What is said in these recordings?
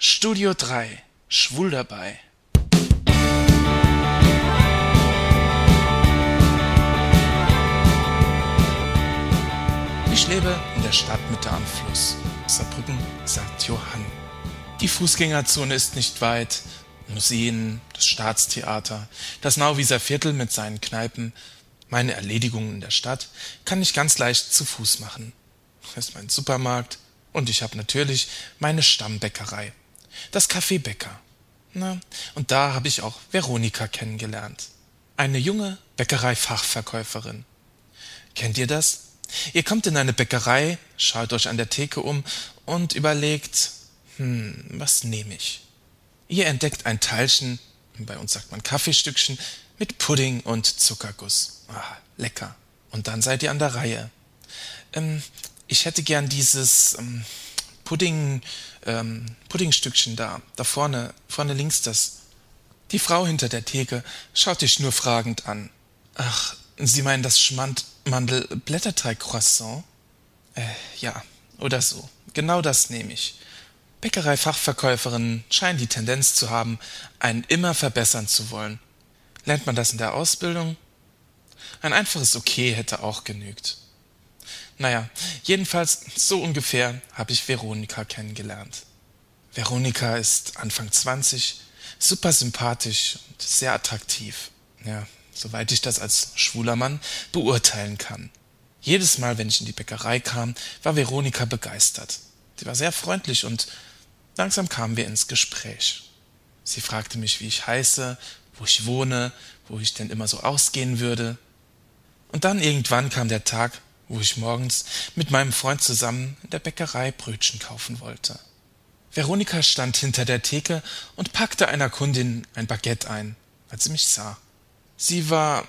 Studio 3 Schwul dabei. Ich lebe in der Stadtmitte am Fluss. Saarbrücken, St. Johann. Die Fußgängerzone ist nicht weit. Museen, das Staatstheater, das Nauwieser Viertel mit seinen Kneipen, meine Erledigungen in der Stadt kann ich ganz leicht zu Fuß machen. Es ist mein Supermarkt und ich habe natürlich meine Stammbäckerei, das Café Bäcker. Na, und da habe ich auch Veronika kennengelernt. Eine junge Bäckereifachverkäuferin. Kennt ihr das? Ihr kommt in eine Bäckerei, schaut euch an der Theke um und überlegt, hm, was nehme ich? Ihr entdeckt ein Teilchen, bei uns sagt man Kaffeestückchen, mit Pudding und Zuckerguss. Ah, lecker. Und dann seid ihr an der Reihe. Ähm, ich hätte gern dieses ähm, Pudding, ähm, Puddingstückchen da, da vorne, vorne links das. Die Frau hinter der Theke schaut dich nur fragend an. Ach, Sie meinen das Schmand-Mandel-Blätterteig-Croissant? Äh, ja, oder so. Genau das nehme ich. Bäckerei-Fachverkäuferinnen scheinen die Tendenz zu haben, einen immer verbessern zu wollen. Lernt man das in der Ausbildung? Ein einfaches Okay hätte auch genügt. Naja, jedenfalls so ungefähr habe ich Veronika kennengelernt. Veronika ist Anfang 20, super sympathisch und sehr attraktiv. Ja, soweit ich das als schwuler Mann beurteilen kann. Jedes Mal, wenn ich in die Bäckerei kam, war Veronika begeistert. Sie war sehr freundlich und langsam kamen wir ins Gespräch. Sie fragte mich, wie ich heiße, wo ich wohne, wo ich denn immer so ausgehen würde. Und dann irgendwann kam der Tag, wo ich morgens mit meinem Freund zusammen in der Bäckerei Brötchen kaufen wollte. Veronika stand hinter der Theke und packte einer Kundin ein Baguette ein, als sie mich sah. Sie war,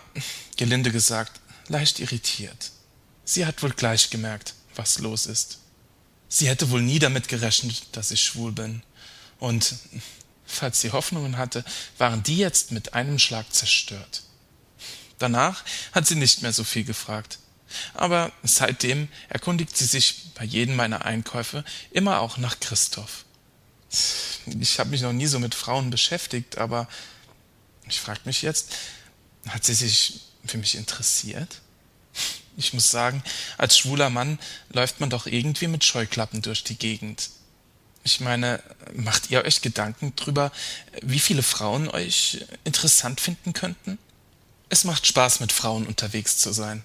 gelinde gesagt, leicht irritiert. Sie hat wohl gleich gemerkt, was los ist. Sie hätte wohl nie damit gerechnet, dass ich schwul bin. Und falls sie Hoffnungen hatte, waren die jetzt mit einem Schlag zerstört. Danach hat sie nicht mehr so viel gefragt aber seitdem erkundigt sie sich bei jedem meiner Einkäufe immer auch nach Christoph. Ich habe mich noch nie so mit Frauen beschäftigt, aber ich frage mich jetzt, hat sie sich für mich interessiert? Ich muss sagen, als schwuler Mann läuft man doch irgendwie mit Scheuklappen durch die Gegend. Ich meine, macht ihr euch Gedanken drüber, wie viele Frauen euch interessant finden könnten? Es macht Spaß, mit Frauen unterwegs zu sein.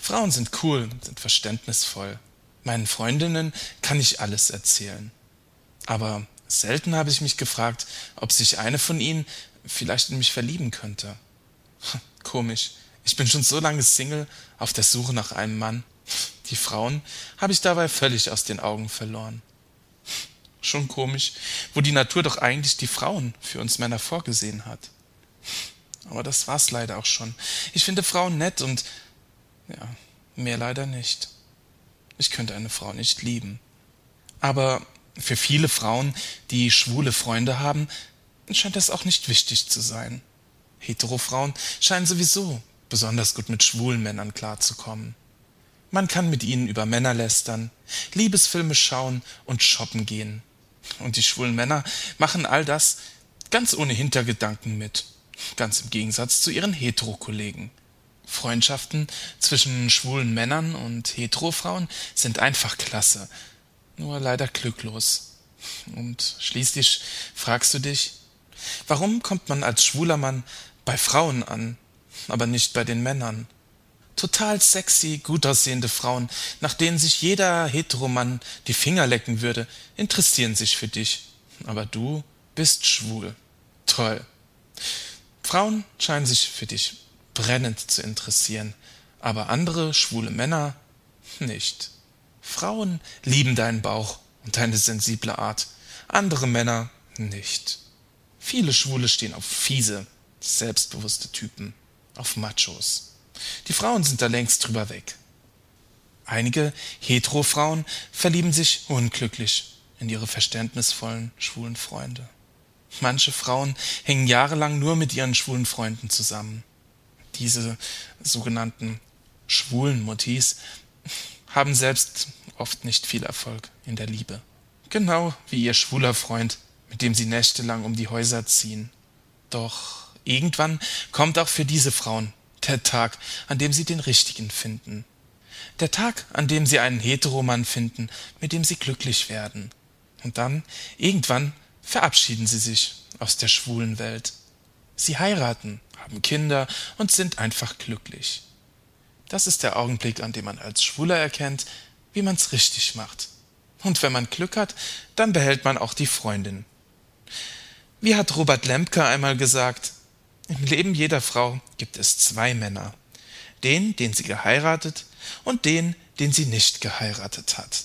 Frauen sind cool, sind verständnisvoll. Meinen Freundinnen kann ich alles erzählen. Aber selten habe ich mich gefragt, ob sich eine von ihnen vielleicht in mich verlieben könnte. Komisch. Ich bin schon so lange Single, auf der Suche nach einem Mann. Die Frauen habe ich dabei völlig aus den Augen verloren. Schon komisch, wo die Natur doch eigentlich die Frauen für uns Männer vorgesehen hat. Aber das war's leider auch schon. Ich finde Frauen nett und ja, mehr leider nicht. Ich könnte eine Frau nicht lieben. Aber für viele Frauen, die schwule Freunde haben, scheint das auch nicht wichtig zu sein. Heterofrauen scheinen sowieso besonders gut mit schwulen Männern klarzukommen. Man kann mit ihnen über Männer lästern, Liebesfilme schauen und shoppen gehen. Und die schwulen Männer machen all das ganz ohne Hintergedanken mit, ganz im Gegensatz zu ihren Heterokollegen. Freundschaften zwischen schwulen Männern und Heterofrauen sind einfach klasse, nur leider glücklos. Und schließlich fragst du dich, warum kommt man als schwuler Mann bei Frauen an, aber nicht bei den Männern? Total sexy, gut aussehende Frauen, nach denen sich jeder Heteromann die Finger lecken würde, interessieren sich für dich. Aber du bist schwul. Toll. Frauen scheinen sich für dich brennend zu interessieren, aber andere schwule Männer nicht. Frauen lieben deinen Bauch und deine sensible Art, andere Männer nicht. Viele Schwule stehen auf fiese, selbstbewusste Typen, auf Machos. Die Frauen sind da längst drüber weg. Einige Hetero-Frauen verlieben sich unglücklich in ihre verständnisvollen schwulen Freunde. Manche Frauen hängen jahrelang nur mit ihren schwulen Freunden zusammen diese sogenannten schwulen Muttis haben selbst oft nicht viel Erfolg in der Liebe. Genau wie ihr schwuler Freund mit dem sie nächtelang um die Häuser ziehen. Doch irgendwann kommt auch für diese Frauen der Tag, an dem sie den Richtigen finden. Der Tag, an dem sie einen Heteromann finden, mit dem sie glücklich werden. Und dann, irgendwann, verabschieden sie sich aus der schwulen Welt. Sie heiraten, haben Kinder und sind einfach glücklich. Das ist der Augenblick, an dem man als Schwuler erkennt, wie man's richtig macht. Und wenn man Glück hat, dann behält man auch die Freundin. Wie hat Robert Lemke einmal gesagt, im Leben jeder Frau gibt es zwei Männer. Den, den sie geheiratet und den, den sie nicht geheiratet hat.